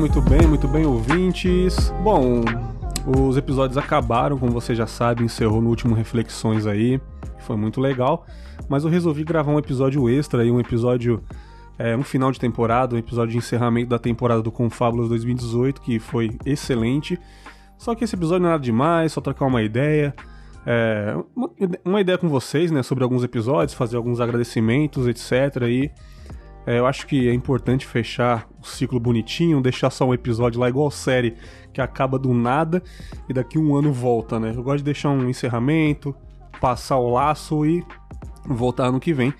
muito bem, muito bem, ouvintes. Bom, os episódios acabaram, como você já sabe, encerrou no último Reflexões aí, foi muito legal. Mas eu resolvi gravar um episódio extra aí, um episódio, é, um final de temporada, um episódio de encerramento da temporada do Confábulas 2018, que foi excelente. Só que esse episódio não é nada demais, só trocar uma ideia. É, uma, uma, ideia com vocês, né, sobre alguns episódios, fazer alguns agradecimentos, etc. E é, eu acho que é importante fechar o ciclo bonitinho, deixar só um episódio lá igual série que acaba do nada e daqui um ano volta, né? Eu gosto de deixar um encerramento, passar o laço e voltar ano que vem.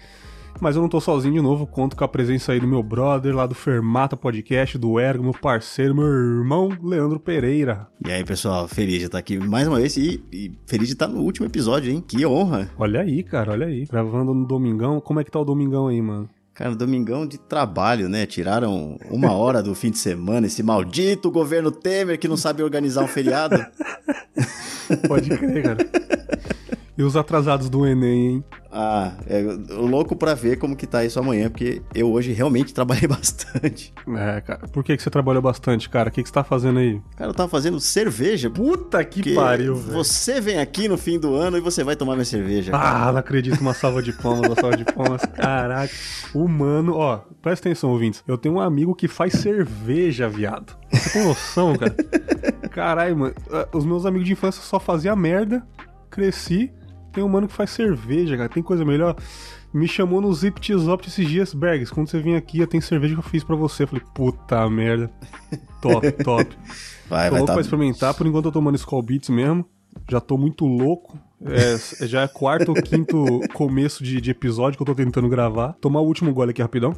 Mas eu não tô sozinho de novo, conto com a presença aí do meu brother lá do Fermata Podcast, do Ergo, meu parceiro, meu irmão, Leandro Pereira. E aí, pessoal, feliz de estar aqui mais uma vez e, e, feliz de estar no último episódio, hein? Que honra! Olha aí, cara, olha aí. Gravando no Domingão. Como é que tá o Domingão aí, mano? Cara, domingão de trabalho, né? Tiraram uma hora do fim de semana, esse maldito governo Temer que não sabe organizar um feriado. Pode crer, cara. E os atrasados do Enem, hein? Ah, é louco pra ver como que tá isso amanhã, porque eu hoje realmente trabalhei bastante. É, cara. Por que, que você trabalhou bastante, cara? O que, que você tá fazendo aí? Cara, eu tava fazendo cerveja. Puta que pariu, velho. Você vem aqui no fim do ano e você vai tomar minha cerveja. Cara. Ah, não acredito. Uma salva de palmas, uma salva de palmas. Caraca. Humano, ó, presta atenção, ouvintes. Eu tenho um amigo que faz cerveja, viado. Você tem noção, cara? Caralho, mano. Ah, os meus amigos de infância só faziam merda. Cresci tem um mano que faz cerveja, cara. Tem coisa melhor. Me chamou no Zip Tizop esses dias, Bergs. Quando você vem aqui, tem cerveja que eu fiz para você. Eu falei, puta merda. Top, top. Vai, tô vai louco tá... pra experimentar. Por enquanto eu tô tomando Skull Beats mesmo. Já tô muito louco. É, já é quarto ou quinto começo de, de, episódio que eu tô tentando gravar. Tomar o último gole aqui rapidão.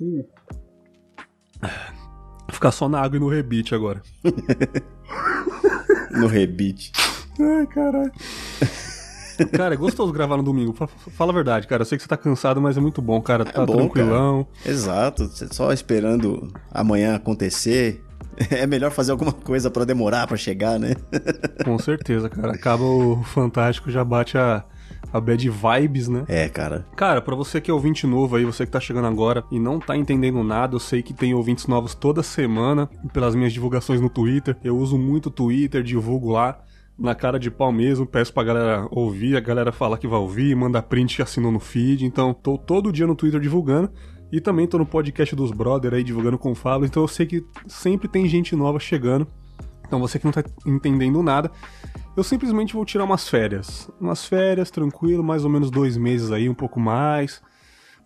Hum. Ficar só na água e no rebite agora. no rebite. Ai, caralho. Cara, é gostoso gravar no domingo. Fala a verdade, cara. Eu sei que você tá cansado, mas é muito bom, cara. Tá é bom, tranquilão. Cara. Exato. Só esperando amanhã acontecer. É melhor fazer alguma coisa para demorar para chegar, né? Com certeza, cara. Acaba o Fantástico, já bate a, a bad vibes, né? É, cara. Cara, para você que é ouvinte novo aí, você que tá chegando agora e não tá entendendo nada, eu sei que tem ouvintes novos toda semana pelas minhas divulgações no Twitter. Eu uso muito o Twitter, divulgo lá na cara de pau mesmo, peço pra galera ouvir, a galera falar que vai ouvir, manda print que assinou no feed, então tô todo dia no Twitter divulgando. E também tô no podcast dos brother aí divulgando com o Fábio, então eu sei que sempre tem gente nova chegando. Então você que não tá entendendo nada, eu simplesmente vou tirar umas férias. Umas férias, tranquilo, mais ou menos dois meses aí, um pouco mais.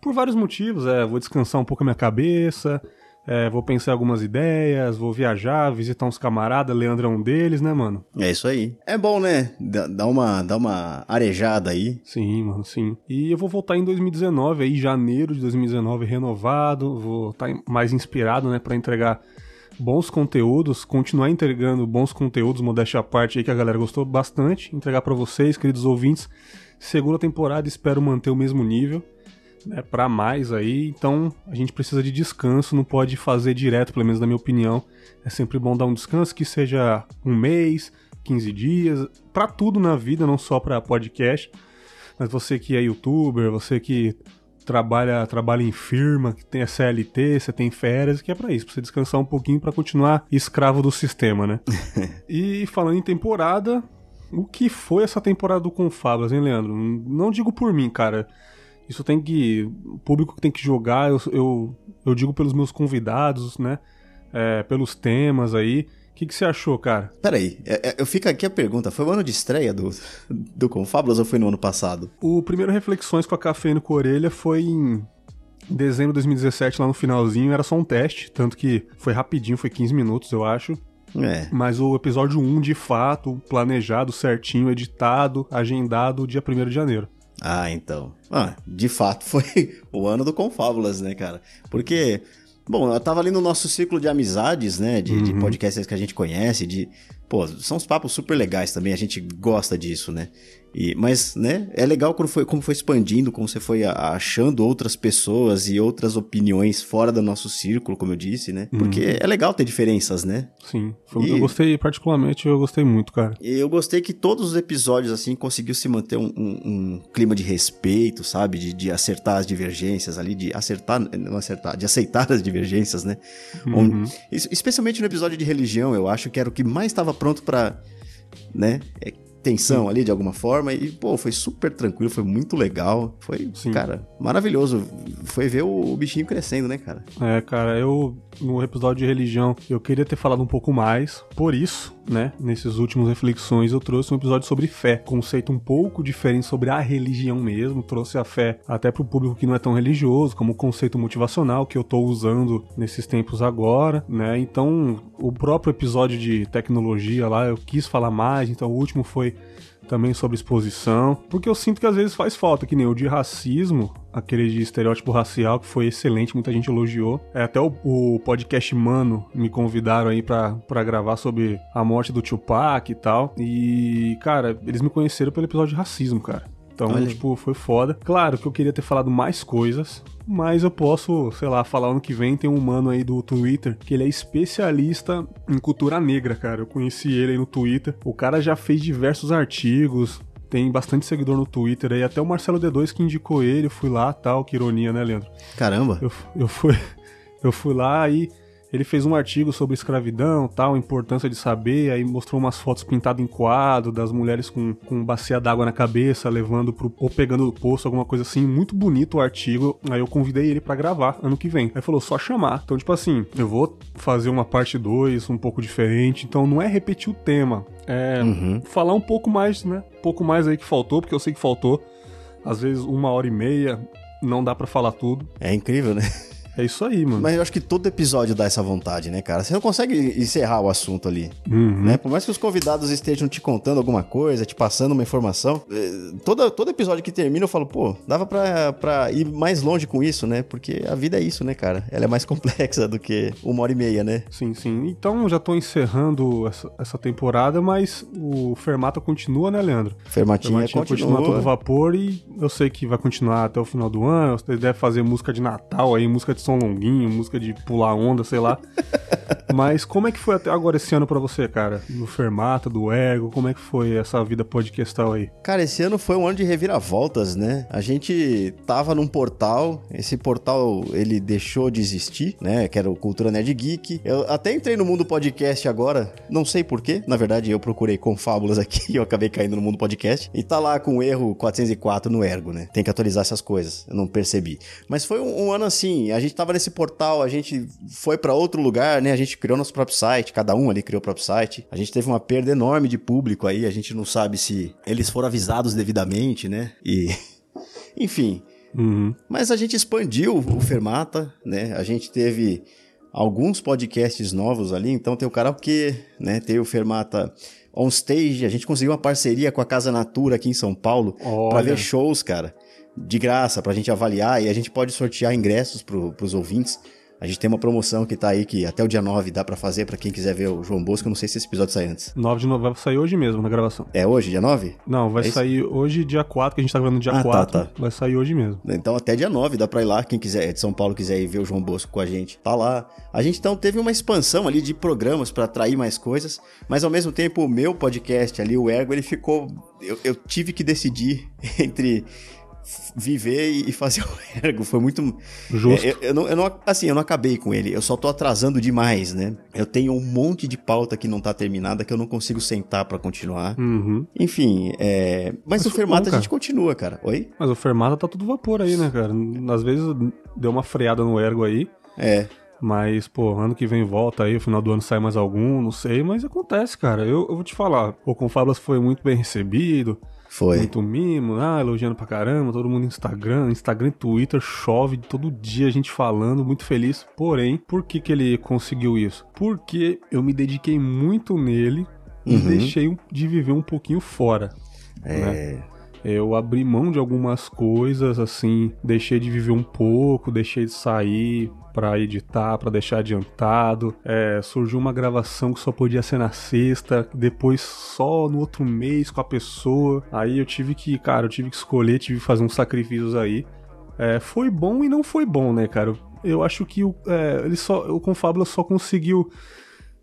Por vários motivos, é, vou descansar um pouco a minha cabeça, é, vou pensar algumas ideias, vou viajar, visitar uns camaradas, Leandro é um deles, né, mano? É isso aí. É bom, né? Dá uma, dá uma arejada aí. Sim, mano, sim. E eu vou voltar em 2019, aí, janeiro de 2019, renovado, vou estar tá mais inspirado, né, para entregar bons conteúdos, continuar entregando bons conteúdos, modéstia à parte aí que a galera gostou bastante, entregar para vocês, queridos ouvintes. Segunda temporada, espero manter o mesmo nível né, para mais aí, então a gente precisa de descanso, não pode fazer direto, pelo menos na minha opinião. É sempre bom dar um descanso que seja um mês, 15 dias, para tudo na vida, não só para podcast. Mas você que é youtuber, você que trabalha, trabalha em firma, que tem a CLT, você tem férias, que é para isso, pra você descansar um pouquinho para continuar escravo do sistema, né? e falando em temporada, o que foi essa temporada do Confablas, hein, Leandro? Não digo por mim, cara. Isso tem que. O público tem que jogar, eu, eu, eu digo pelos meus convidados, né? É, pelos temas aí. O que, que você achou, cara? Peraí, é, é, eu fico aqui a pergunta: foi o ano de estreia do, do Confábulas ou foi no ano passado? O primeiro Reflexões com a Cafeína com a Orelha foi em dezembro de 2017, lá no finalzinho, era só um teste, tanto que foi rapidinho, foi 15 minutos, eu acho. É. Mas o episódio 1, de fato, planejado certinho, editado, agendado, dia 1 de janeiro. Ah, então. Ah, de fato foi o ano do Confábulas, né, cara? Porque, bom, eu tava ali no nosso ciclo de amizades, né? De, uhum. de podcasts que a gente conhece, de. Pô, são uns papos super legais também, a gente gosta disso, né? E, mas, né, é legal quando foi, como foi expandindo, como você foi achando outras pessoas e outras opiniões fora do nosso círculo, como eu disse, né? Porque uhum. é legal ter diferenças, né? Sim. Foi, e, eu gostei, particularmente, eu gostei muito, cara. E eu gostei que todos os episódios, assim, conseguiu se manter um, um, um clima de respeito, sabe? De, de, acertar as divergências ali, de acertar, não acertar, de aceitar as divergências, né? Uhum. Onde, especialmente no episódio de religião, eu acho que era o que mais estava pronto para né? É, tensão ali de alguma forma. E, pô, foi super tranquilo, foi muito legal. Foi, Sim. cara, maravilhoso. Foi ver o, bichinho crescendo, né, cara? É, cara, eu no episódio de religião eu queria ter falado um pouco mais. Por isso, né, nesses últimos reflexões eu trouxe um episódio sobre fé, conceito um pouco diferente sobre a religião mesmo. Trouxe a fé até pro público que não é tão religioso, como conceito motivacional que eu tô usando nesses tempos agora, né? Então, o próprio episódio de tecnologia lá eu quis falar mais, então o último foi também sobre exposição, porque eu sinto que às vezes faz falta, que nem o de racismo, aquele de estereótipo racial, que foi excelente, muita gente elogiou. É, até o, o podcast Mano me convidaram aí para gravar sobre a morte do Tupac e tal. E, cara, eles me conheceram pelo episódio de racismo, cara. Então, tipo, foi foda. Claro que eu queria ter falado mais coisas, mas eu posso, sei lá, falar ano que vem tem um mano aí do Twitter que ele é especialista em cultura negra, cara. Eu conheci ele aí no Twitter. O cara já fez diversos artigos, tem bastante seguidor no Twitter aí, até o Marcelo D2 que indicou ele, eu fui lá, tal, que ironia, né, Leandro? Caramba. Eu, eu fui eu fui lá e ele fez um artigo sobre escravidão, tal, a importância de saber, aí mostrou umas fotos pintadas em quadro das mulheres com, com bacia d'água na cabeça, levando pro, ou pegando do poço, alguma coisa assim. Muito bonito o artigo. Aí eu convidei ele para gravar ano que vem. Aí falou, só chamar. Então, tipo assim, eu vou fazer uma parte 2, um pouco diferente. Então não é repetir o tema. É uhum. falar um pouco mais, né? Um pouco mais aí que faltou, porque eu sei que faltou. Às vezes uma hora e meia, não dá para falar tudo. É incrível, né? É isso aí, mano. Mas eu acho que todo episódio dá essa vontade, né, cara? Você não consegue encerrar o assunto ali, uhum. né? Por mais que os convidados estejam te contando alguma coisa, te passando uma informação, eh, todo, todo episódio que termina eu falo, pô, dava pra, pra ir mais longe com isso, né? Porque a vida é isso, né, cara? Ela é mais complexa do que uma hora e meia, né? Sim, sim. Então já tô encerrando essa, essa temporada, mas o Fermata continua, né, Leandro? Fermatinha, Fermatinha continua. continua todo vapor e eu sei que vai continuar até o final do ano. Você deve fazer música de Natal aí, música de som longuinho, música de pular onda, sei lá. Mas como é que foi até agora esse ano para você, cara? No Fermata, do Ego, como é que foi essa vida podcastal aí? Cara, esse ano foi um ano de reviravoltas, né? A gente tava num portal, esse portal ele deixou de existir, né? Que era o Cultura Nerd Geek. Eu até entrei no mundo podcast agora, não sei porquê. Na verdade, eu procurei confábulas aqui e eu acabei caindo no mundo podcast. E tá lá com o erro 404 no Ergo, né? Tem que atualizar essas coisas. Eu não percebi. Mas foi um, um ano assim, a gente tava nesse portal, a gente foi para outro lugar, né? A gente criou nosso próprio site, cada um ali criou o próprio site. A gente teve uma perda enorme de público aí, a gente não sabe se eles foram avisados devidamente, né? E. Enfim. Uhum. Mas a gente expandiu o Fermata, né? A gente teve alguns podcasts novos ali, então tem o karaokê, né? Tem o Fermata On Stage, a gente conseguiu uma parceria com a Casa Natura aqui em São Paulo para ver shows, cara de graça pra gente avaliar e a gente pode sortear ingressos pro, pros ouvintes. A gente tem uma promoção que tá aí que até o dia 9 dá para fazer para quem quiser ver o João Bosco. Eu não sei se esse episódio sai antes. 9 de novembro vai sair hoje mesmo na gravação. É hoje, dia 9? Não, vai é sair hoje, dia 4, que a gente tá gravando dia ah, 4. Tá, tá. Vai sair hoje mesmo. Então até dia 9 dá pra ir lá. Quem quiser, é de São Paulo, quiser ir ver o João Bosco com a gente, tá lá. A gente então teve uma expansão ali de programas para atrair mais coisas, mas ao mesmo tempo o meu podcast ali, o Ergo, ele ficou. eu, eu tive que decidir entre viver e fazer o ergo. Foi muito. Justo. É, eu, eu, não, eu, não, assim, eu não acabei com ele. Eu só tô atrasando demais, né? Eu tenho um monte de pauta que não tá terminada que eu não consigo sentar para continuar. Uhum. Enfim, é... mas, mas o Fermata bom, a gente continua, cara. Oi? Mas o Fermata tá tudo vapor aí, né, cara? Às vezes deu uma freada no ergo aí. É. Mas, pô, ano que vem volta aí, final do ano sai mais algum, não sei, mas acontece, cara. Eu, eu vou te falar, o Confablas foi muito bem recebido. Foi. Muito mimo, ah, elogiando pra caramba, todo mundo no Instagram, Instagram e Twitter, chove todo dia a gente falando, muito feliz. Porém, por que que ele conseguiu isso? Porque eu me dediquei muito nele e uhum. deixei de viver um pouquinho fora. É. Né? Eu abri mão de algumas coisas, assim, deixei de viver um pouco, deixei de sair para editar, para deixar adiantado. É, surgiu uma gravação que só podia ser na sexta, depois só no outro mês com a pessoa. Aí eu tive que, cara, eu tive que escolher, tive que fazer uns sacrifícios aí. É, foi bom e não foi bom, né, cara? Eu acho que o, é, ele só, o Confábula só conseguiu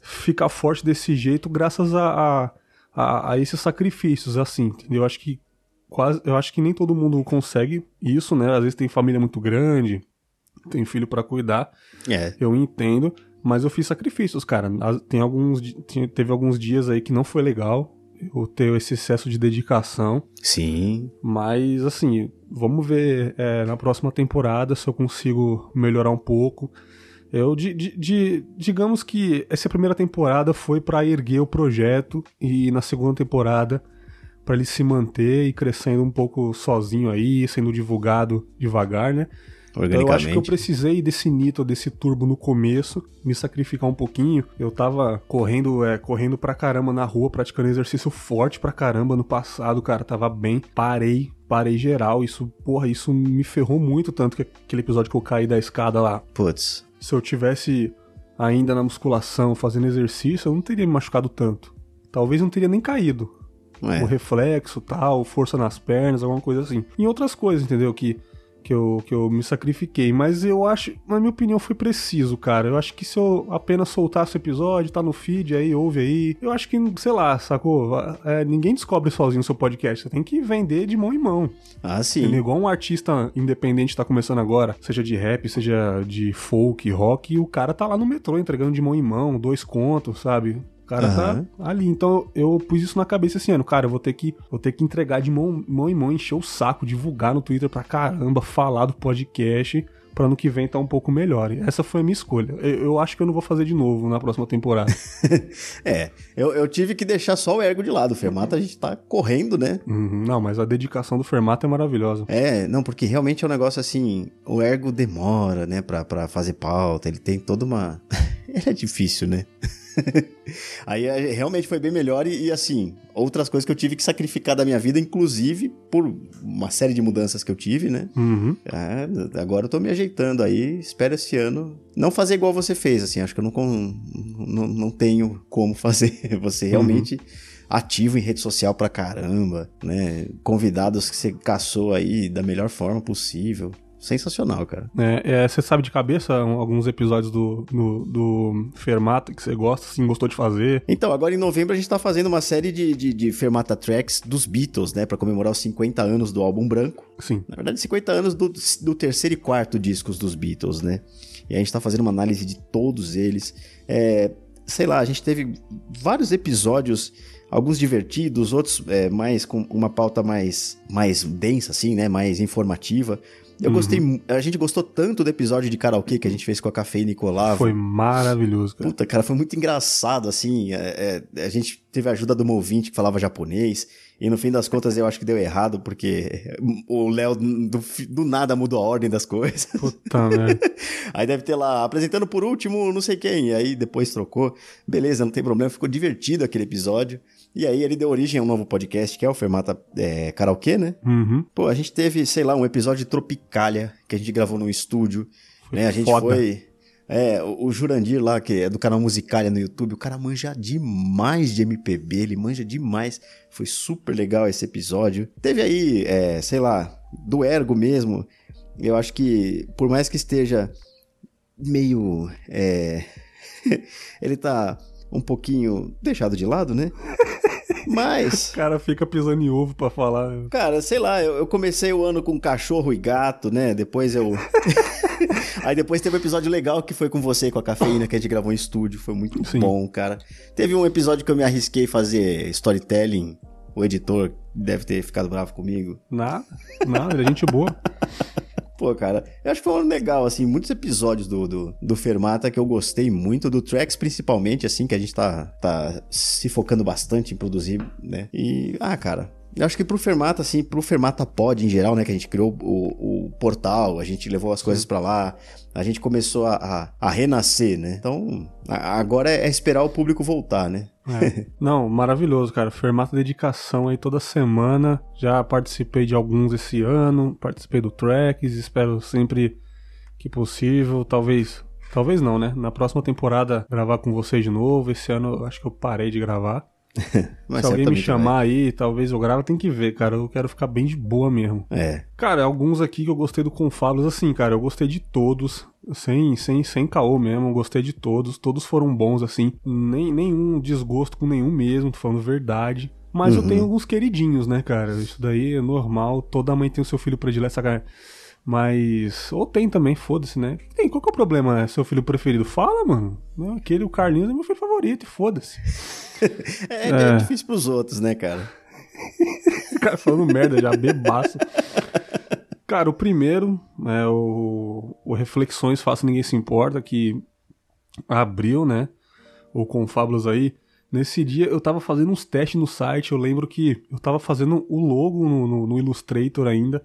ficar forte desse jeito graças a, a, a, a esses sacrifícios, assim? Eu acho que quase, eu acho que nem todo mundo consegue isso, né? Às vezes tem família muito grande, tem filho para cuidar. É. Eu entendo, mas eu fiz sacrifícios, cara. Tem alguns, teve alguns dias aí que não foi legal eu ter esse excesso de dedicação. Sim. Mas, assim, vamos ver é, na próxima temporada se eu consigo melhorar um pouco. Eu, de, de, de, digamos que essa primeira temporada foi para erguer o projeto e na segunda temporada para ele se manter e crescendo um pouco sozinho aí, sendo divulgado devagar, né? Então eu acho que eu precisei desse nitro, desse turbo no começo, me sacrificar um pouquinho. Eu tava correndo, é, correndo pra caramba na rua, praticando exercício forte pra caramba no passado, cara, tava bem. Parei, parei geral. Isso, porra, isso me ferrou muito, tanto que aquele episódio que eu caí da escada lá. Putz. Se eu tivesse ainda na musculação, fazendo exercício, eu não teria me machucado tanto. Talvez não teria nem caído. É. O reflexo, tal, força nas pernas, alguma coisa assim. E outras coisas, entendeu? Que que eu, que eu me sacrifiquei. Mas eu acho, na minha opinião, foi preciso, cara. Eu acho que se eu apenas soltasse o episódio, tá no feed aí, ouve aí. Eu acho que, sei lá, sacou? É, ninguém descobre sozinho o seu podcast. Você tem que vender de mão em mão. Ah, sim. Entendeu? Igual um artista independente tá começando agora, seja de rap, seja de folk, rock, e o cara tá lá no metrô entregando de mão em mão, dois contos, sabe? O cara uhum. tá ali. Então eu pus isso na cabeça esse ano. Cara, eu vou ter que, vou ter que entregar de mão, mão em mão, encher o saco, divulgar no Twitter pra caramba, falar do podcast para ano que vem tá um pouco melhor. E essa foi a minha escolha. Eu, eu, acho que eu não vou fazer de novo na próxima temporada. é, eu, eu, tive que deixar só o ergo de lado. O Fermata a gente tá correndo, né? Uhum, não, mas a dedicação do Fermata é maravilhosa. É, não, porque realmente é um negócio assim, o ergo demora, né, pra, pra fazer pauta, ele tem toda uma... ele é difícil, né? Aí é, realmente foi bem melhor e, e, assim, outras coisas que eu tive que sacrificar da minha vida, inclusive por uma série de mudanças que eu tive, né? Uhum. É, agora eu tô me ajeitando aí, espero esse ano não fazer igual você fez, assim, acho que eu não, não, não tenho como fazer. Você realmente... Uhum ativo em rede social pra caramba, né? Convidados que você caçou aí da melhor forma possível sensacional, cara. É, é, você sabe de cabeça alguns episódios do, do, do, Fermata que você gosta, assim, gostou de fazer? Então, agora em novembro a gente tá fazendo uma série de, de, de Fermata Tracks dos Beatles, né? Pra comemorar os 50 anos do álbum branco. Sim. Na verdade, 50 anos do, do terceiro e quarto discos dos Beatles, né? E a gente tá fazendo uma análise de todos eles. É, sei lá, a gente teve vários episódios alguns divertidos, outros é, mais com uma pauta mais, mais densa, assim, né? Mais informativa. Eu uhum. gostei. A gente gostou tanto do episódio de karaokê que a gente fez com a Café e Foi maravilhoso, cara. Puta, cara, foi muito engraçado, assim. É, é, a gente teve a ajuda de uma ouvinte que falava japonês. E no fim das contas eu acho que deu errado, porque o Léo do, do, nada mudou a ordem das coisas. Puta merda. aí deve ter lá, apresentando por último não sei quem. Aí depois trocou. Beleza, não tem problema. Ficou divertido aquele episódio. E aí ele deu origem a um novo podcast, que é o Fermata é, Karaokê, né? Uhum. Pô, a gente teve, sei lá, um episódio de Tropicália, que a gente gravou num estúdio. Foi né? A gente foda. foi... É, o Jurandir lá, que é do canal Musicália no YouTube, o cara manja demais de MPB, ele manja demais. Foi super legal esse episódio. Teve aí, é, sei lá, do Ergo mesmo. Eu acho que, por mais que esteja meio. É... ele tá um pouquinho deixado de lado, né? Mas. O cara fica pisando em ovo pra falar. Cara, sei lá, eu, eu comecei o ano com cachorro e gato, né? Depois eu. Aí depois teve um episódio legal que foi com você com a cafeína que a gente gravou em estúdio. Foi muito Sim. bom, cara. Teve um episódio que eu me arrisquei fazer storytelling. O editor deve ter ficado bravo comigo. Nada, nada, é gente boa. Pô, cara, eu acho que foi um ano legal, assim, muitos episódios do, do, do Fermata que eu gostei muito, do Tracks principalmente, assim, que a gente tá, tá se focando bastante em produzir, né? E, ah, cara, eu acho que pro Fermata, assim, pro Fermata Pod em geral, né? Que a gente criou o, o portal, a gente levou as coisas para lá, a gente começou a, a, a, renascer, né? Então, agora é esperar o público voltar, né? É. Não, maravilhoso, cara. Fermata dedicação aí toda semana. Já participei de alguns esse ano, participei do Tracks, espero sempre que possível. Talvez. Talvez não, né? Na próxima temporada gravar com vocês de novo. Esse ano eu acho que eu parei de gravar. Se alguém me chamar vai. aí, talvez eu grave, tem que ver, cara. Eu quero ficar bem de boa mesmo. É. Cara, alguns aqui que eu gostei do Confabulos, assim, cara, eu gostei de todos. Sem, sem, sem caô mesmo, gostei de todos. Todos foram bons, assim. Nem, nenhum desgosto com nenhum mesmo, tô falando verdade. Mas uhum. eu tenho alguns queridinhos, né, cara? Isso daí é normal. Toda mãe tem o seu filho predileto, cara. Mas. Ou tem também, foda-se, né? Tem, qual que é o problema? É seu filho preferido? Fala, mano. Aquele, o Carlinhos, é meu filho favorito, e foda-se. é, é, é difícil pros outros, né, cara? o cara falando merda já, bebaço. Cara, o primeiro, é o, o Reflexões Faça Ninguém Se Importa, que abriu, né? O Confábulos aí. Nesse dia eu tava fazendo uns testes no site, eu lembro que eu tava fazendo o logo no, no, no Illustrator ainda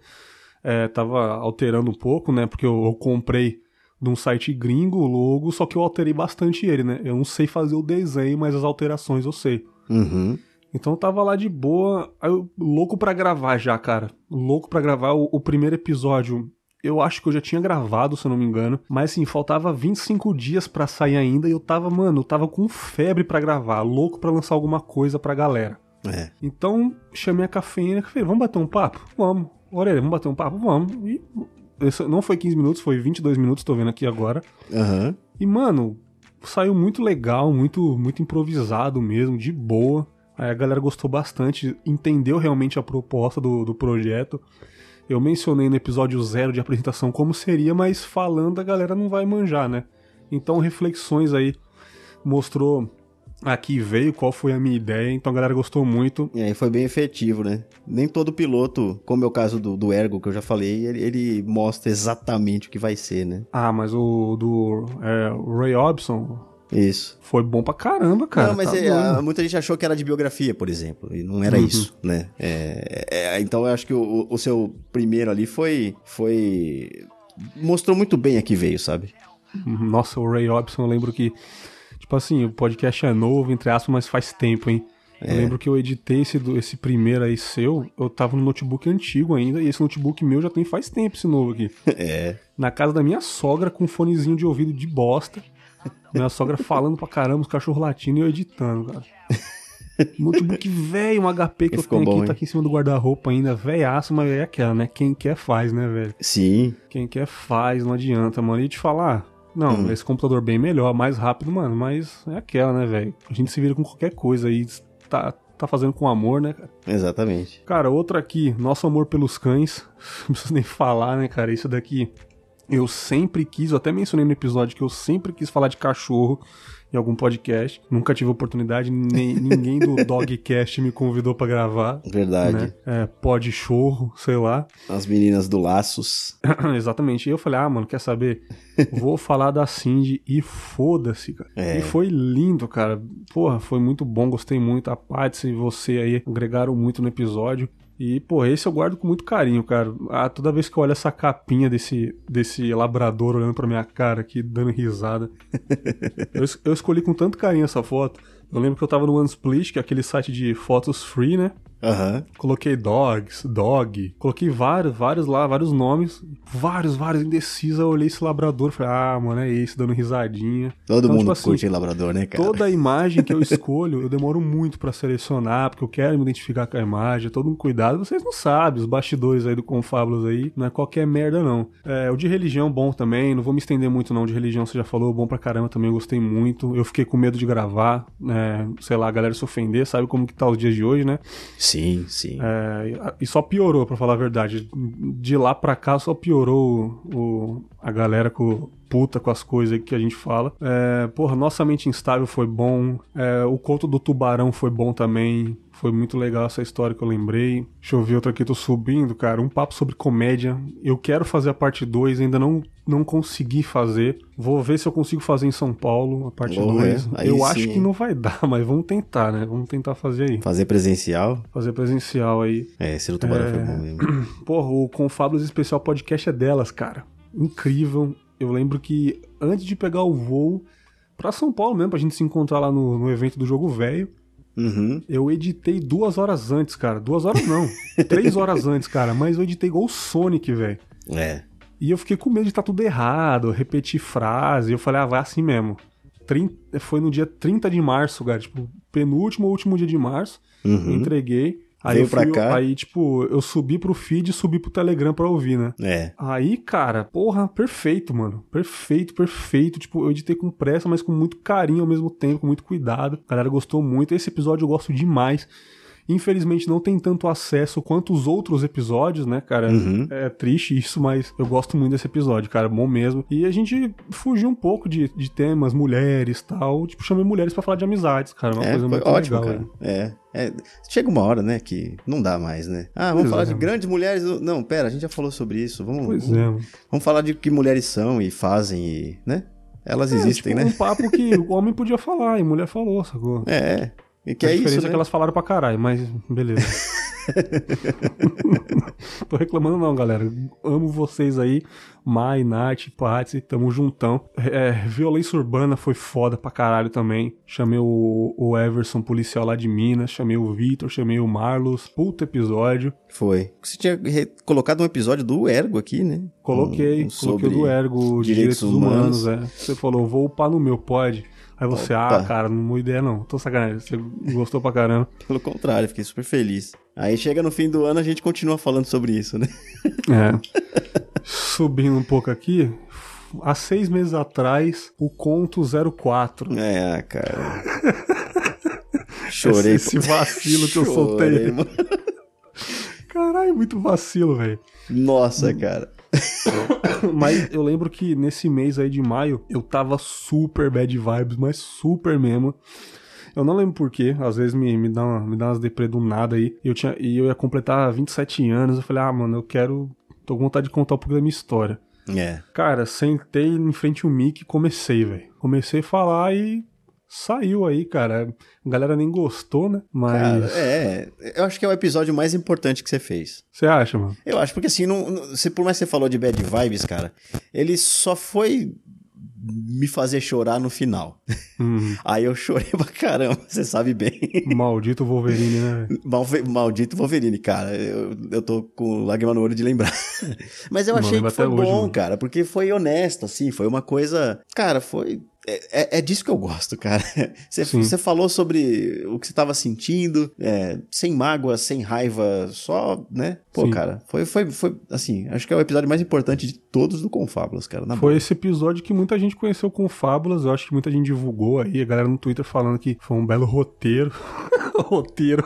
é, tava alterando um pouco, né? Porque eu, eu, comprei de um site gringo o logo, só que eu alterei bastante ele, né? Eu não sei fazer o desenho, mas as alterações eu sei. Uhum. Então eu tava lá de boa, eu, louco para gravar já, cara. Louco para gravar o, o, primeiro episódio. Eu acho que eu já tinha gravado, se eu não me engano. Mas assim, faltava 25 dias para sair ainda e eu tava, mano, eu tava com febre para gravar, louco para lançar alguma coisa pra galera. É. Então, chamei a cafeína e falei, vamos bater um papo? Vamos. Orelha, vamos bater um papo? Vamos. E não foi 15 minutos, foi 22 minutos, tô vendo aqui agora. Uhum. E, mano, saiu muito legal, muito, muito improvisado mesmo, de boa. Aí a galera gostou bastante, entendeu realmente a proposta do, do projeto. Eu mencionei no episódio zero de apresentação como seria, mas falando a galera não vai manjar, né? Então, reflexões aí mostrou aqui veio, qual foi a minha ideia, então a galera gostou muito. E aí foi bem efetivo, né? Nem todo piloto, como é o caso do, do Ergo que eu já falei, ele, ele mostra exatamente o que vai ser, né? Ah, mas o do é, Ray Hobson, isso. Foi bom pra caramba, cara. Não, mas tá é, a, muita gente achou que era de biografia, por exemplo. E não era uhum. isso, né? É, é, então eu acho que o, o, seu primeiro ali foi. foi. mostrou muito bem a que veio, sabe? Nossa, o Ray Hobson, eu lembro que Tipo assim, o podcast é novo, entre aspas, mas faz tempo, hein? É. Eu lembro que eu editei esse, esse primeiro aí seu, eu tava no notebook antigo ainda, e esse notebook meu já tem faz tempo esse novo aqui. É. Na casa da minha sogra, com um fonezinho de ouvido de bosta. Minha sogra falando pra caramba, os cachorros latindo e eu editando, cara. Notebook velho, um HP que eu tenho bom, aqui, hein? tá aqui em cima do guarda-roupa ainda, velhaço, mas é aquela, né? Quem quer faz, né, velho? Sim. Quem quer faz, não adianta, mano. E te falar, não, hum. esse computador bem melhor, mais rápido, mano, mas é aquela, né, velho? A gente se vira com qualquer coisa aí, tá, tá fazendo com amor, né, cara? Exatamente. Cara, outra aqui, nosso amor pelos cães, não preciso nem falar, né, cara? Isso daqui eu sempre quis, eu até mencionei no episódio que eu sempre quis falar de cachorro em algum podcast. Nunca tive oportunidade, nem, ninguém do Dogcast me convidou para gravar. Verdade. Né? É, pod chorro, sei lá. As meninas do Laços. Exatamente. E eu falei, ah, mano, quer saber? Vou falar da Cindy e foda-se, cara. É. E foi lindo, cara. Porra, foi muito bom, gostei muito. A Patsy e você aí agregaram muito no episódio. E, pô, esse eu guardo com muito carinho, cara. Ah, toda vez que eu olho essa capinha desse, desse labrador olhando pra minha cara aqui, dando risada. eu, eu escolhi com tanto carinho essa foto. Eu lembro que eu tava no OneSplit, que é aquele site de fotos free, né? Uhum. Coloquei dogs, dog, coloquei vários, vários lá, vários nomes, vários, vários indecisos. Eu olhei esse labrador falei, ah, mano, é esse, dando risadinha. Todo então, mundo tipo assim, curte labrador, né, cara? Toda a imagem que eu escolho, eu demoro muito para selecionar, porque eu quero me identificar com a imagem, é todo um cuidado. Vocês não sabem, os bastidores aí do Confábulos aí, não é qualquer merda, não. É, o de religião, bom também, não vou me estender muito, não. De religião, você já falou, bom pra caramba também, eu gostei muito. Eu fiquei com medo de gravar, né, sei lá, a galera se ofender, sabe como que tá os dias de hoje, né? Sim, sim. É, e só piorou, para falar a verdade. De lá pra cá só piorou o, a galera com puta com as coisas que a gente fala. É, porra, Nossa Mente Instável foi bom. É, o Conto do Tubarão foi bom também. Foi muito legal essa história que eu lembrei. Deixa eu ver outra aqui, tô subindo, cara. Um papo sobre comédia. Eu quero fazer a parte 2, ainda não, não consegui fazer. Vou ver se eu consigo fazer em São Paulo a parte 2. É. Eu sim. acho que não vai dar, mas vamos tentar, né? Vamos tentar fazer aí. Fazer presencial? Fazer presencial aí. É, esse do Tubarão é... foi bom mesmo. Porra, o Confábulos Especial Podcast é delas, cara. Incrível. Eu lembro que antes de pegar o voo para São Paulo mesmo, pra gente se encontrar lá no, no evento do Jogo Velho, Uhum. Eu editei duas horas antes, cara. Duas horas não. três horas antes, cara. Mas eu editei igual o Sonic, velho. É. E eu fiquei com medo de estar tudo errado, repetir frase. Eu falei, ah, vai assim mesmo. Trin- Foi no dia 30 de março, cara. Tipo, penúltimo ou último dia de março. Uhum. Entreguei. Aí Veio eu fui, pra cá. Aí, tipo, eu subi pro feed e subi pro Telegram pra ouvir, né? É. Aí, cara, porra, perfeito, mano. Perfeito, perfeito. Tipo, eu editei com pressa, mas com muito carinho ao mesmo tempo, com muito cuidado. A galera gostou muito. Esse episódio eu gosto demais. Infelizmente não tem tanto acesso quanto os outros episódios, né, cara? Uhum. É triste isso, mas eu gosto muito desse episódio, cara. Bom mesmo. E a gente fugiu um pouco de, de temas, mulheres tal. Tipo, chamei mulheres pra falar de amizades, cara. Uma É, coisa muito ótimo, legal. cara. né? É. É, Chega uma hora, né, que não dá mais, né? Ah, vamos Pois falar é. de grandes mulheres. Não, pera, a gente já falou sobre isso. Vamos, Pois vamos, é, mano. vamos falar de que mulheres são e fazem e, né? Elas existem, é, tipo, né? um papo que o homem podia falar e mulher falou, sacou? É. E que a é diferença isso, é né? que elas falaram pra caralho, mas beleza. Tô reclamando não, galera. Amo vocês aí. Mai, Nath, Patsy, tamo juntão. É, violência urbana foi foda pra caralho também. Chamei o, o Everson, policial lá de Minas. Chamei o Vitor, chamei o Marlos. Puta episódio. Foi. Você tinha colocado um episódio do Ergo aqui, né? Coloquei, Um- um coloquei o do Ergo direitos direitos, humanos. humanos. é. Você falou, vou upar no meu, pode. Aí você, Opa. ah, cara, não boa ideia não. Tô sacanagem, você gostou pra caramba. Pelo contrário, fiquei super feliz. Aí chega no fim do ano, a gente continua falando sobre isso, né? É. Subindo um pouco aqui, há seis meses atrás, o conto 04. É, cara. Chorei. Esse vacilo que eu Chorei, soltei. mano. Caralho, muito vacilo, velho. Nossa, cara. Mas eu lembro que nesse mês aí de maio, eu tava super bad vibes, mas super mesmo. Eu não lembro porquê, às vezes me, me, dá, uma, me dá umas deprê do nada aí. E eu, tinha, e eu ia completar 27 anos, eu falei, ah, mano, eu quero. tô com vontade de contar um pouco da minha história. É. Cara, sentei em frente ao mic e comecei, velho. Comecei a falar e saiu aí, cara. A galera nem gostou, né? Mas. Cara, é. Eu acho que é o episódio mais importante que você fez. Você acha, mano? Eu acho, porque assim, não, não- se, por mais que você falou de bad vibes, cara, ele só foi me fazer chorar no final. Hum, Aí eu chorei pra caramba, você sabe bem. maldito Wolverine, né? Malve- Maldito Wolverine, cara. Eu, eu tô com lágrima no olho de lembrar. Mas eu achei que foi hoje, bom, cara, porque foi honesto, assim. Foi uma coisa. Cara, foi. É, é- é disso que eu gosto, cara. Você, você falou sobre o que você tava sentindo, é, sem mágoa, sem raiva, só, né? Pô, Sim. cara, foi, foi, foi, assim, acho que é o episódio mais importante de todos do Confábulas, cara. Foi boa. esse episódio que muita gente conheceu com Fábulas. Eu acho que muita gente divulgou aí. A galera no Twitter falando que foi um belo roteiro. roteiro.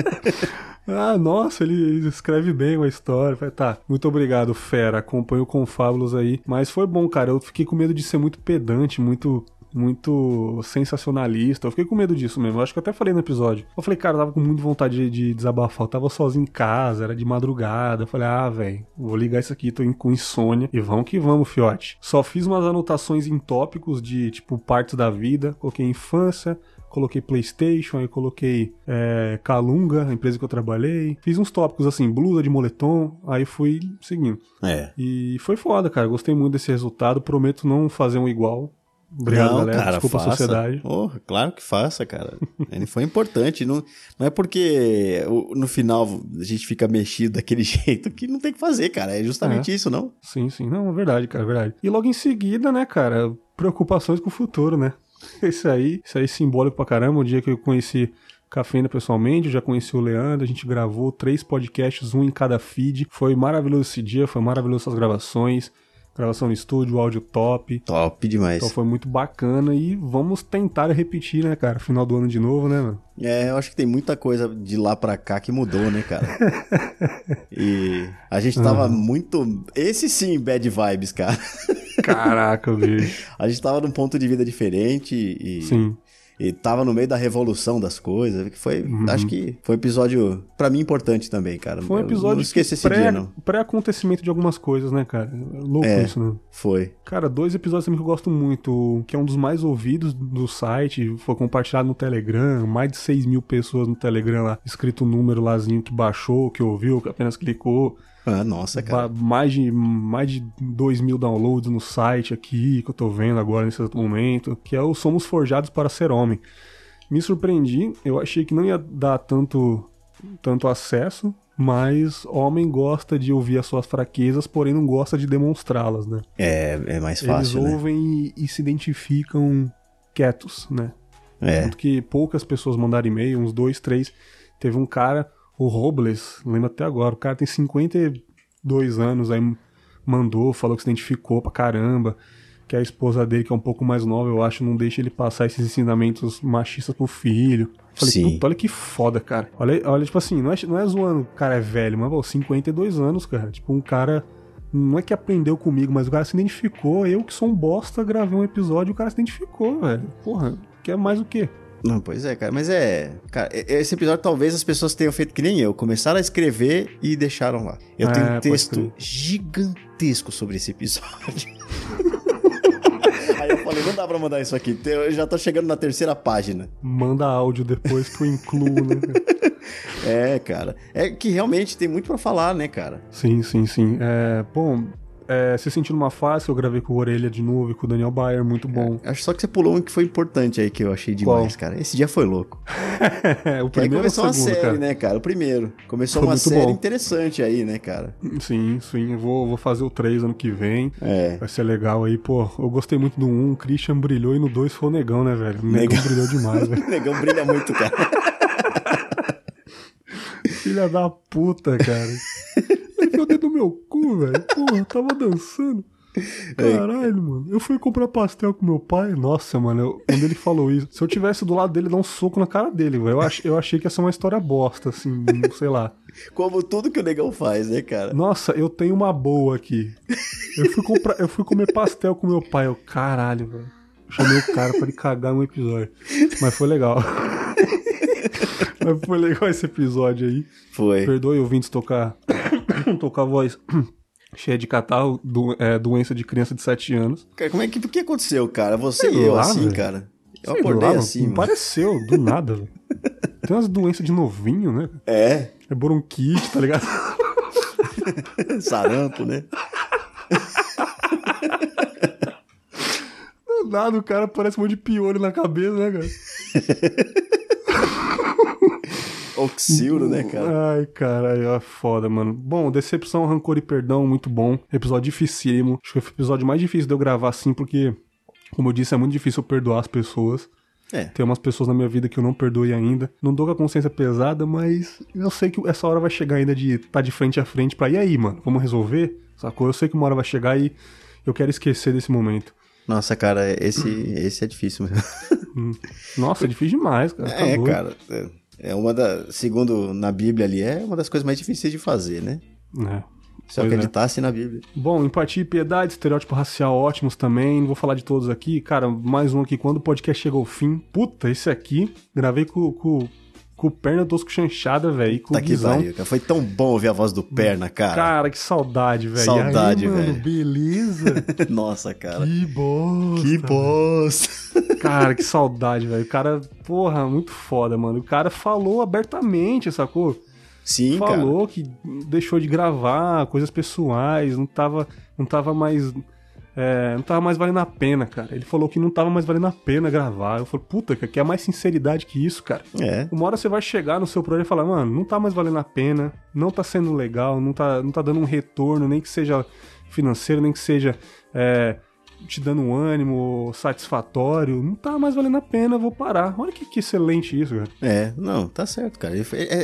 ah, nossa, ele escreve bem uma história. Falei, tá, muito obrigado, fera. Acompanho o Confábulos aí. Mas foi bom, cara. Eu fiquei com medo de ser muito pedante, muito. Muito sensacionalista. Eu fiquei com medo disso mesmo. Eu acho que eu até falei no episódio. Eu falei, cara, eu tava com muita vontade de, de desabafar. Eu tava sozinho em casa, era de madrugada. Eu falei, ah, velho, vou ligar isso aqui, tô in- com insônia. E vamos que vamos, fiote. Só fiz umas anotações em tópicos de, tipo, partes da vida. Coloquei infância, coloquei PlayStation, aí coloquei é, Calunga, a empresa que eu trabalhei. Fiz uns tópicos assim, blusa de moletom, aí fui seguindo. É. E foi foda, cara. Gostei muito desse resultado. Prometo não fazer um igual. Obrigado, não, galera. cara, Desculpa faça. a sociedade. Porra, claro que faça, cara. Ele foi importante. Não, não é porque no final a gente fica mexido daquele jeito que não tem que fazer, cara. É justamente isso, não? Sim, sim. Não, é verdade, cara, é verdade. E logo em seguida, né, cara, preocupações com o futuro, né? Esse aí, isso aí é simbólico pra caramba. O dia que eu conheci Cafeína pessoalmente, eu já conheci o Leandro, a gente gravou três podcasts, um em cada feed. Foi maravilhoso esse dia, foi maravilhoso essas gravações. Gravação no estúdio, áudio top. Top demais. Então foi muito bacana e vamos tentar repetir, né, cara? Final do ano de novo, né, mano? É, eu acho que tem muita coisa de lá pra cá que mudou, né, cara? e a gente tava muito. Esse sim, bad vibes, cara. Caraca, bicho. A gente tava num ponto de vida diferente e. Sim. E tava no meio da revolução das coisas. Que foi. Acho que foi um episódio, pra mim, importante também, cara. Foi um Eu episódio Não esqueci que esse dia, não. pré-acontecimento de algumas coisas, né, cara? É louco É. isso, né? Foi. Cara, dois episódios também que eu gosto muito, que é um dos mais ouvidos do site, foi compartilhado no Telegram, mais de 6 mil pessoas no Telegram lá, escrito o número lázinho que baixou, que ouviu, que apenas clicou. Ah, nossa, cara. Mais de, mais de 2 mil downloads no site aqui, que eu tô vendo agora nesse momento, que é o Somos Forjados para Ser Homem. Me surpreendi, eu achei que não ia dar tanto, tanto acesso, mas homem gosta de ouvir as suas fraquezas, porém não gosta de demonstrá-las, né? É, é mais fácil, Eles né? ouvem e, e se identificam quietos, né? É. Tanto que poucas pessoas mandaram e-mail, uns dois, três. Teve um cara, o Robles, lembro até agora, o cara tem 52 anos, aí mandou, falou que se identificou pra caramba, que a esposa dele, que é um pouco mais nova, eu acho, não deixa ele passar esses ensinamentos machistas pro filho. Falei, Sim. puta, olha que foda, cara. Olha, olha tipo assim, não é, não é zoando, o cara é velho, mas, pô, 52 anos, cara. Tipo, um cara. Não é que aprendeu comigo, mas o cara se identificou. Eu que sou um bosta, gravei um episódio e o cara se identificou, velho. Porra, quer mais o quê? Não, pois é, cara. Mas é. Cara, esse episódio talvez as pessoas tenham feito que nem eu. Começaram a escrever e deixaram lá. Eu É, tenho um texto gigantesco sobre esse episódio. Aí eu falei, não dá pra mandar isso aqui. Eu já tô chegando na terceira página. Manda áudio depois que eu incluo, né? É, cara. É que realmente tem muito pra falar, né, cara? Sim, sim, sim. É, bom, é, se sentindo uma fase que eu gravei com o Orelha de novo e com o Daniel Bayer, muito bom. Acho só que você pulou um que foi importante aí que eu achei demais, cara. Esse dia foi louco. É, o Que aí primeiro ou o começou uma segundo, série, cara? né, cara? O primeiro. Começou Foi uma série bom. interessante aí, né, cara? Sim, sim. Eu vou, vou fazer o 3 ano que vem. É. Vai ser legal aí, pô. Eu gostei muito do 1, o Christian brilhou e no 2 foi o Negão, né, velho? O Negão Negão. brilhou demais, velho. O negão brilha muito, cara. Filha da puta, cara. Meu cu, velho. Porra, eu tava dançando. Caralho, mano. Eu fui comprar pastel com meu pai. Nossa, mano, eu- quando ele falou isso, se eu tivesse do lado dele, dar um soco na cara dele, velho. Eu, ach, eu achei que ia ser uma história bosta, assim, sei lá. Como tudo que o negão faz, né, cara? Nossa, eu tenho uma boa aqui. Eu fui, comprar, eu fui comer pastel com meu pai. Eu, caralho, velho. Chamei o cara pra ele cagar no episódio. Mas foi legal. Mas foi legal esse episódio aí. Foi. Perdoe ouvintes tocar, tocar a voz cheia de catarro, do, é, doença de criança de 7 anos. Cara, como é que, o que aconteceu, cara? Você Sei e eu lá, assim, velho. cara? Eu Sei acordei lá, assim, mano. Pareceu, do nada, velho. Tem umas doenças de novinho, né? É, É bronquite, tá ligado? sarampo, né? Do nada o cara parece um monte de piolho na cabeça, né, cara? Oxilo, né, cara? Ai, caralho, é foda, mano. Bom, Decepção, Rancor e Perdão, muito bom. Episódio dificílimo. Acho que foi o episódio mais difícil de eu gravar assim, porque, como eu disse, é muito difícil eu perdoar as pessoas. É. Tem umas pessoas na minha vida que eu não perdoei ainda. Não dou com a consciência pesada, mas eu sei que essa hora vai chegar ainda de estar de frente a frente pra. E aí, mano? Vamos resolver? Sacou? Eu sei que uma hora vai chegar e eu quero esquecer desse momento. Nossa, cara, esse, esse é difícil mesmo. Nossa, é difícil demais, cara. Tá É, doido. cara. é- É uma da. Segundo na Bíblia ali, é uma das coisas mais difíceis de fazer, né? É. Se eu Pois é. acreditasse na Bíblia. Bom, empatia e piedade, estereótipo racial ótimos também. Não vou falar de todos aqui. Cara, mais um aqui. Quando o podcast chegou ao fim. Puta, esse aqui. Gravei com, com, com o Perna Tosco Chanchada, velho. Com Tá que pariu, cara. Foi tão bom ouvir a voz do Perna, cara. Cara, que saudade, velho. Saudade, velho. Beleza? Nossa, cara. que bosta. Que bosta. Cara, que saudade, velho. O cara, porra, muito foda, mano. O cara falou abertamente, sacou? Sim, cara. falou que deixou de gravar coisas pessoais, não tava, não tava mais. É, não tava mais valendo a pena, cara. Ele falou que não tava mais valendo a pena gravar. Eu falei, puta, que é mais sinceridade que isso, cara. É. Uma hora você vai chegar no seu projeto e falar, mano, não tá mais valendo a pena, não tá sendo legal, não tá, não tá dando um retorno, nem que seja financeiro, nem que seja é, te dando um ânimo satisfatório, não tá mais valendo a pena, vou parar. Olha que, que excelente isso, cara. É, não, tá certo, cara. É-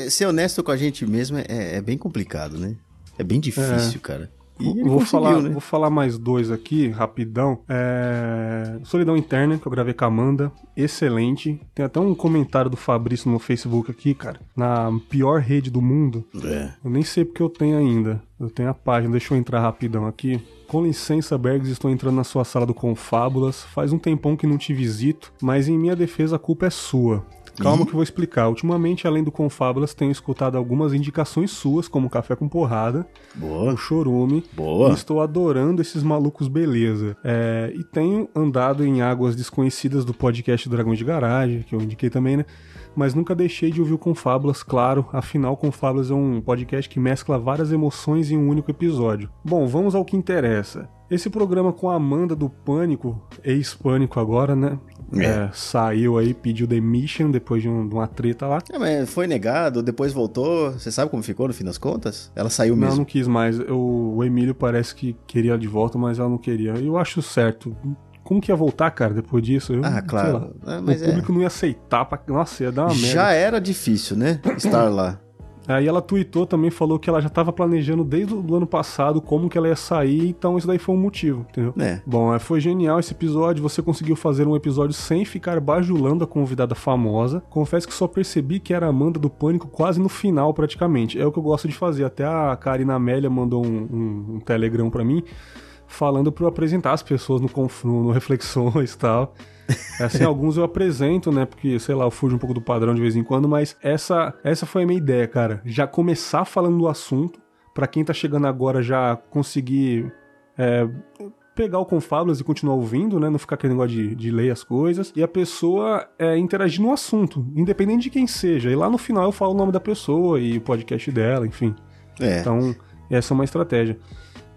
é- ser honesto com a gente mesmo é, é bem complicado, né? É bem difícil, cara. E ele vou, falar, né? vou falar mais dois aqui, rapidão. É... Solidão Interna, que eu gravei com a Amanda. Excelente. Tem até um comentário do Fabrício no Facebook aqui, cara. Na pior rede do mundo. É. Eu nem sei porque eu tenho ainda. Eu tenho a página, deixa eu entrar rapidão aqui. Com licença, Bergs, estou entrando na sua sala do Confábulas. Faz um tempão que não te visito, mas em minha defesa a culpa é sua. Calma que eu vou explicar. Ultimamente, além do Confábulas, tenho escutado algumas indicações suas, como Café com Porrada, Boa, o Chorume, boa. e estou adorando esses malucos beleza. É, e tenho andado em águas desconhecidas do podcast Dragões de Garagem, que eu indiquei também, né? Mas nunca deixei de ouvir o Confábulas, claro. Afinal, Confábulas é um podcast que mescla várias emoções em um único episódio. Bom, vamos ao que interessa. Esse programa com a Amanda do Pânico, ex-Pânico agora, né? É. É, saiu aí, pediu demissão depois de, um- de uma treta lá. É, mas foi negado, depois voltou. Você sabe como ficou no fim das contas? Ela saiu Não, mesmo. não quis mais. Eu- o Emílio parece que queria de volta, mas ela não queria. Eu acho certo. Como que ia voltar, cara, depois disso? Eu, Ah, claro. lá. Ah, mas o é. público não ia aceitar. Pra... Nossa, ia dar uma merda. Já era difícil, né? Estar lá. Aí ela tweetou também, falou que ela já tava planejando desde o ano passado como que ela ia sair, então isso daí foi um motivo, entendeu? É. Bom, é, foi genial esse episódio, você conseguiu fazer um episódio sem ficar bajulando a convidada famosa. Confesso que só percebi que era a Amanda do Pânico quase no final, praticamente. É o que eu gosto de fazer. Até a Karina Amélia mandou um, um, um telegram pra mim, falando pra eu apresentar as pessoas no, no, no Reflexões e tal. Assim, alguns eu apresento, né? Porque, sei lá, eu fujo um pouco do padrão de vez em quando, mas essa, essa foi a minha ideia, cara. Já começar falando do assunto, pra quem tá chegando agora já conseguir é, pegar o Confábulas e continuar ouvindo, né? Não ficar aquele negócio de, de ler as coisas. E a pessoa é, interagir no assunto, independente de quem seja. E lá no final eu falo o nome da pessoa e o podcast dela, enfim. É. Então, essa é uma estratégia.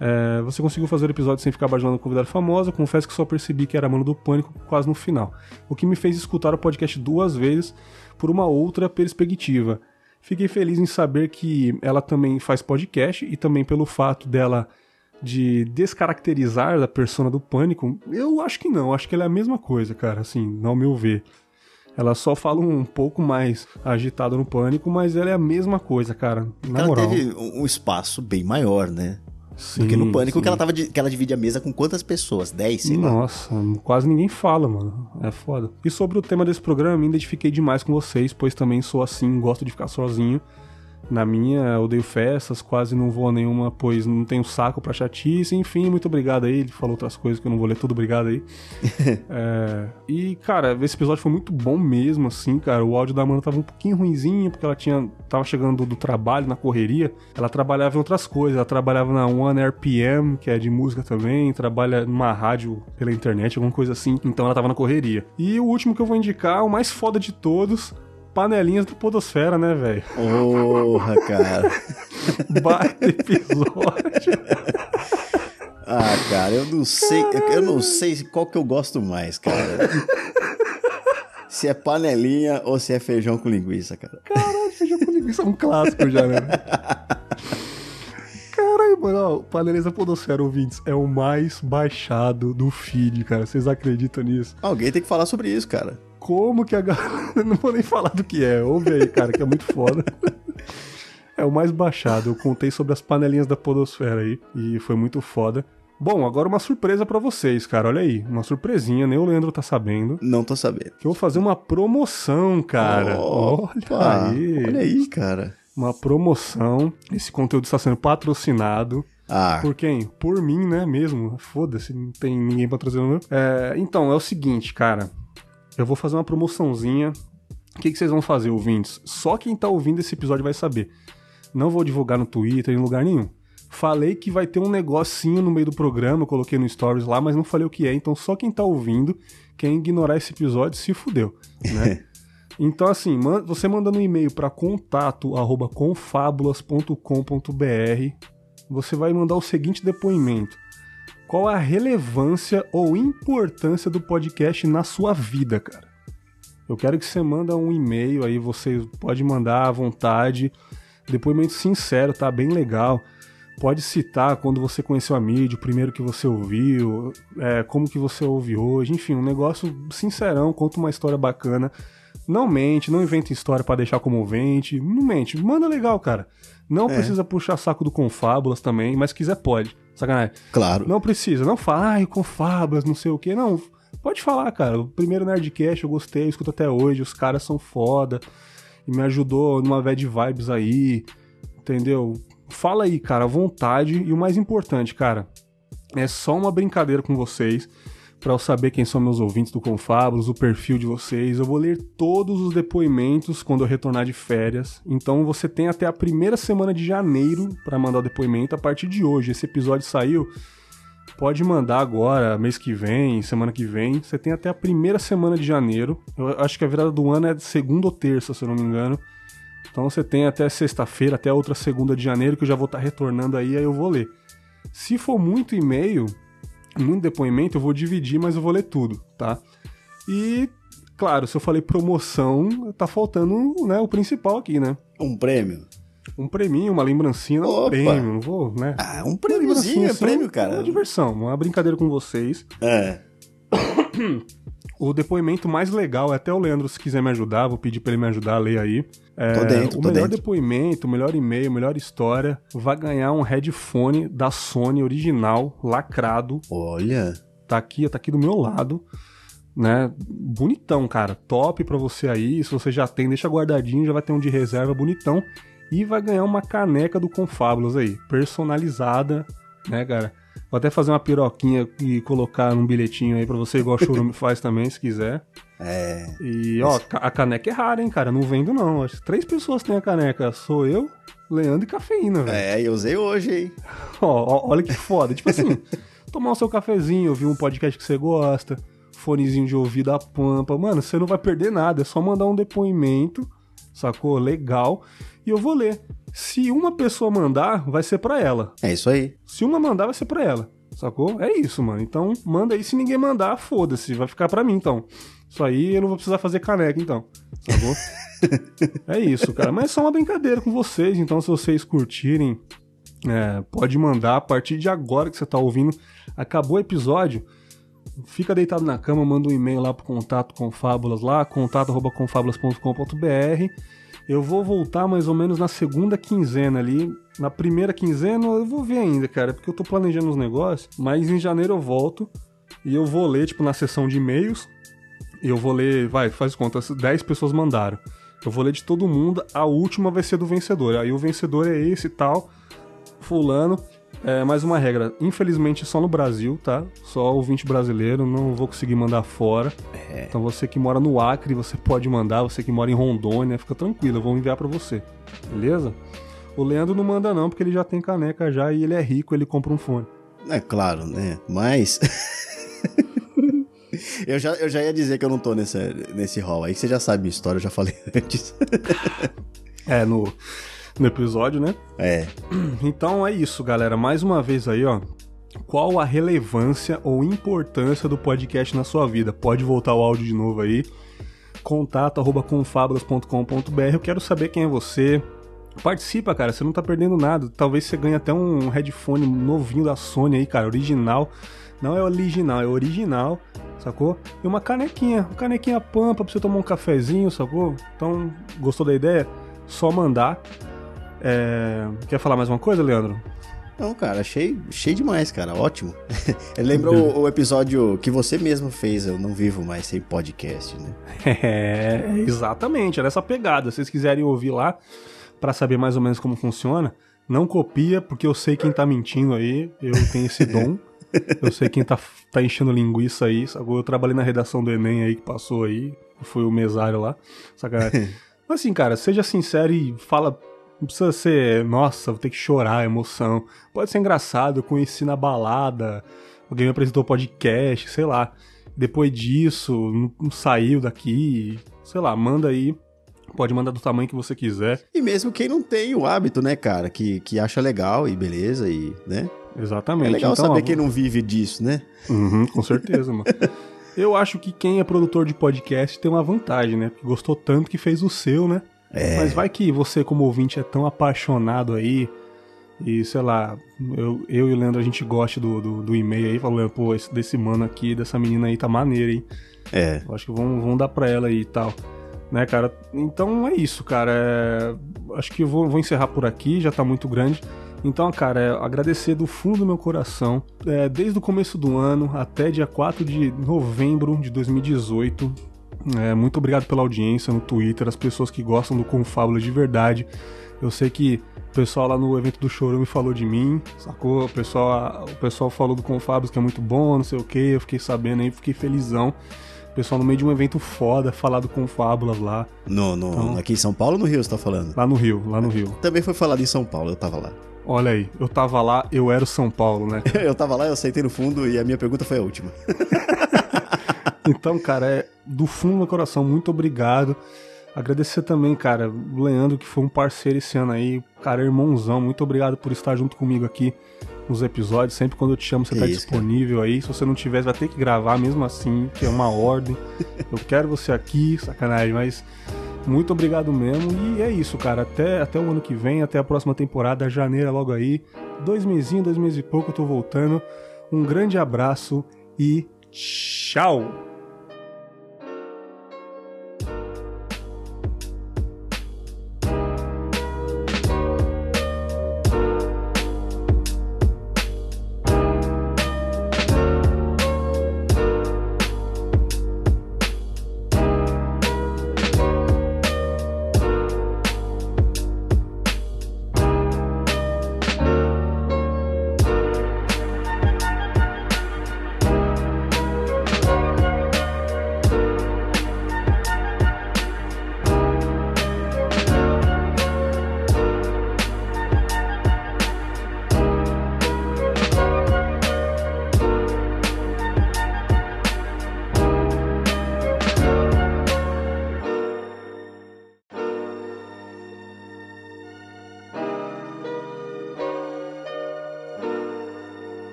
É, você conseguiu fazer o episódio sem ficar bajulando a convidada famosa. Confesso que só percebi que era a Mano do Pânico quase no final. O que me fez escutar o podcast duas vezes por uma outra perspectiva. Fiquei feliz em saber que ela também faz podcast e também pelo fato dela de descaracterizar da persona do Pânico. Eu acho que não, acho que ela é a mesma coisa, cara, assim, ao meu ver. Ela só fala um pouco mais agitada no Pânico, mas ela é a mesma coisa, cara. Na ela moral. teve um espaço bem maior, né? Sim, Do que no Pânico, sim. que ela, tava que ela divide a mesa com quantas pessoas? 10, sei lá. Nossa, quase ninguém fala, mano. É foda. E sobre o tema desse programa, me identifiquei demais com vocês, pois também sou assim, gosto de ficar sozinho. Na minha, eu odeio festas, quase não vou a nenhuma, pois não tenho saco pra chatice. Enfim, muito obrigado aí. Ele falou outras coisas que eu não vou ler tudo, obrigado aí. É, E, cara, esse episódio foi muito bom mesmo, assim, cara. O áudio da Amanda tava um pouquinho ruinzinho, porque ela tinha tava chegando do trabalho, na correria. Ela trabalhava em outras coisas. Ela trabalhava na One RPM, que é de música também. Trabalha numa rádio pela internet, alguma coisa assim. Então ela tava na correria. E o último que eu vou indicar, o mais foda de todos... Panelinhas da Podosfera, né, velho? Porra, cara. Baita episódio. Ah, cara, eu não sei. Eu, eu não sei qual que eu gosto mais, cara. se é panelinha ou se é feijão com linguiça, cara. Caralho, feijão com linguiça é um clássico já, né? Caralho, mano, ó, o Paneleza Podosfera, ouvintes, é o mais baixado do feed, cara. Vocês acreditam nisso? Alguém tem que falar sobre isso, cara. Como que a galera... Não vou nem falar do que é. Ouve aí, cara, que é muito foda. É o mais baixado. Eu contei sobre as panelinhas da Podosfera aí. E foi muito foda. Bom, agora uma surpresa pra vocês, cara. Olha aí. Uma surpresinha, nem o Leandro tá sabendo. Não tô sabendo. Que eu vou fazer uma promoção, cara. Opa, olha aí. Olha aí, cara. uma promoção. Esse conteúdo está sendo patrocinado. Ah, Por quem? Por mim, né? Mesmo. Foda-se, não tem ninguém patrocinando. É, então, é o seguinte, cara. Eu vou fazer uma promoçãozinha. O que, que vocês vão fazer, ouvintes? Só quem tá ouvindo esse episódio vai saber. Não vou divulgar no Twitter, em lugar nenhum. Falei que vai ter um negocinho no meio do programa, coloquei no Stories lá, mas não falei o que é. Então, só quem tá ouvindo, quem ignorar esse episódio, se fudeu, né? Então, assim, man- você mandando um e-mail para contato@confabulas.com.br, você vai mandar o seguinte depoimento: Qual é a relevância ou importância do podcast na sua vida, cara? Eu quero que você manda um e-mail aí, você pode mandar à vontade, depoimento sincero, tá bem legal. Pode citar quando você conheceu a mídia, o primeiro que você ouviu, é, como que você ouve hoje, enfim, um negócio sincerão, conta uma história bacana. Não mente, não inventa história pra deixar comovente, não mente, manda legal, cara. Não precisa puxar saco do Confábulas também, mas se quiser pode. Sacanagem. claro. Não precisa, não fala, ai, Confábulas, não sei o que, não. Pode falar, cara. O primeiro Nerdcast eu gostei, eu escuto até hoje, os caras são foda. E me ajudou numa bad vibes aí, entendeu? Fala aí, cara, à vontade. E o mais importante, cara, é só uma brincadeira com vocês. Pra eu saber quem são meus ouvintes do Confábulos, o perfil de vocês. Eu vou ler todos os depoimentos quando eu retornar de férias. Então você tem até a primeira semana de janeiro pra mandar o depoimento. A partir de hoje, esse episódio saiu. Pode mandar agora, mês que vem, semana que vem. Você tem até a primeira semana de janeiro. Eu acho que a virada do ano é de segunda ou terça, se eu não me engano. Então você tem até sexta-feira, até outra segunda de janeiro, que eu já vou estar retornando aí, aí eu vou ler. Se for muito e-mail, muito depoimento, eu vou dividir, mas eu vou ler tudo, tá? E, claro, se eu falei promoção, tá faltando né, o principal aqui, né? Um prêmio. Um prêmio, uma lembrancinha, não um prêmio, não vou, né? Ah, um prêmiozinho, é prêmio, cara. Uma diversão, uma brincadeira com vocês. É. o depoimento mais legal, até o Leandro, se quiser me ajudar, vou pedir pra ele me ajudar a ler aí. É, tô dentro, o tô melhor dentro. depoimento, o melhor e-mail, a melhor história, vai ganhar um headphone da Sony original, lacrado. Olha. Tá aqui, tá aqui do meu lado. Né? Bonitão, cara. Top pra você aí. Se você já tem, deixa guardadinho, já vai ter um de reserva bonitão. E vai ganhar uma caneca do Confábulos aí, personalizada, né, cara? Vou até fazer uma piroquinha e colocar num bilhetinho aí pra você, igual o Churume faz também, se quiser. É. E, ó, a caneca é rara, hein, cara? Não vendo, não. Acho que três pessoas têm a caneca. Sou eu, Leandro e Cafeína, velho. É, eu usei hoje, hein? ó, ó, olha que foda. tipo assim, tomar o seu cafezinho, ouvir um podcast que você gosta, fonezinho de ouvido a pampa. Mano, você não vai perder nada. É só mandar um depoimento, sacou? Legal. E eu vou ler. Se uma pessoa mandar, vai ser para ela. É isso aí. Se uma mandar, vai ser para ela. Sacou? É isso, mano. Então, manda aí. Se ninguém mandar, foda-se. Vai ficar para mim, então. Isso aí eu não vou precisar fazer caneca, então. Sacou? é isso, cara. Mas é só uma brincadeira com vocês. Então, se vocês curtirem, é, pode mandar. A partir de agora que você tá ouvindo, acabou o episódio. Fica deitado na cama, manda um e-mail lá pro contato com Fábulas lá, contato.confabulas.com.br eu vou voltar mais ou menos na segunda quinzena ali. Na primeira quinzena eu vou ver ainda, cara, porque eu tô planejando os negócios. Mas em janeiro eu volto e eu vou ler, tipo, na sessão de e-mails. Eu vou ler, vai, faz conta, 10 pessoas mandaram. Eu vou ler de todo mundo, a última vai ser do vencedor. Aí o vencedor é esse tal, fulano. É, mais uma regra, infelizmente só no Brasil, tá? Só ouvinte brasileiro, não vou conseguir mandar fora. É. Então você que mora no Acre, você pode mandar, você que mora em Rondônia, fica tranquilo, eu vou enviar para você. Beleza? O Leandro não manda não, porque ele já tem caneca já e ele é rico, ele compra um fone. É claro, né? Mas eu, já, eu já ia dizer que eu não tô nesse, nesse hall aí, que você já sabe minha história, eu já falei antes. é, no no episódio, né? É. Então é isso, galera. Mais uma vez aí, ó. Qual a relevância ou importância do podcast na sua vida? Pode voltar o áudio de novo aí. Contato arroba confablas.com.br. Eu quero saber quem é você. Participa, cara. Você não tá perdendo nada. Talvez você ganhe até um headphone novinho da Sony aí, cara. Original. Não é original, é original, sacou? E uma canequinha, uma canequinha pampa pra você tomar um cafezinho, sacou? Então, gostou da ideia? Só mandar. É... Quer falar mais uma coisa, Leandro? Não, cara, achei, achei demais, cara. Ótimo. Lembra o, o, episódio que você mesmo fez, Eu Não Vivo Mais Sem Podcast, né? É, exatamente. Era essa pegada. Se vocês quiserem ouvir lá, para saber mais ou menos como funciona, não copia, porque eu sei quem tá mentindo aí. Eu tenho esse dom. eu sei quem tá, tá enchendo linguiça aí. Eu trabalhei na redação do Enem aí, que passou aí. Foi o mesário lá. Sacanagem. Mas assim, cara, seja sincero e fala não precisa ser, nossa, vou ter que chorar, emoção. Pode ser engraçado, eu conheci na balada, alguém me apresentou podcast, sei lá. Depois disso, não saiu daqui, sei lá, manda aí. Pode mandar do tamanho que você quiser. E mesmo quem não tem o hábito, né, cara? Que, que acha legal e beleza, e, né? Exatamente. É legal então, saber ó, quem não vive disso, né? Uhum, com certeza, mano. Eu acho que quem é produtor de podcast tem uma vantagem, né? Porque gostou tanto que fez o seu, né? É. Mas vai que você, como ouvinte, é tão apaixonado aí. E sei lá, eu, eu e o Leandro a gente gosta do, do, do e-mail aí, falando, pô, esse, desse mano aqui, dessa menina aí tá maneiro, hein? É. Eu acho que vão, vão dar pra ela aí e tal. Né, cara? Então é isso, cara. É... Acho que eu vou, vou encerrar por aqui, já tá muito grande. Então, cara, é agradecer do fundo do meu coração, é, desde o começo do ano até dia 4 de novembro de 2018, é, muito obrigado pela audiência no Twitter, as pessoas que gostam do Confábula de verdade. Eu sei que o pessoal lá no evento do Chorume falou de mim, sacou? O pessoal, o pessoal falou do Confábulos que é muito bom, não sei o que. Eu fiquei sabendo aí, fiquei felizão. O pessoal no meio de um evento foda, falar do Confábulas lá. No, no, então, aqui em São Paulo ou no Rio você tá falando? Lá no Rio, lá no Rio. Também foi falado em São Paulo, eu tava lá. Olha aí, eu tava lá, eu era o São Paulo, né? eu tava lá, eu sentei no fundo e a minha pergunta foi a última. então, cara, é do fundo do meu coração, muito obrigado. Agradecer também, cara, o Leandro, que foi um parceiro esse ano aí, cara, irmãozão, muito obrigado por estar junto comigo aqui nos episódios. Sempre quando eu te chamo, você tá Isso, disponível aí. Se você não tiver, vai ter que gravar mesmo assim, que é uma ordem. Eu quero você aqui, sacanagem, mas muito obrigado mesmo. E é isso, cara. Até, até o ano que vem, até a próxima temporada, janeiro logo aí. Dois mesinhos, dois meses e pouco, eu tô voltando. Um grande abraço e tchau!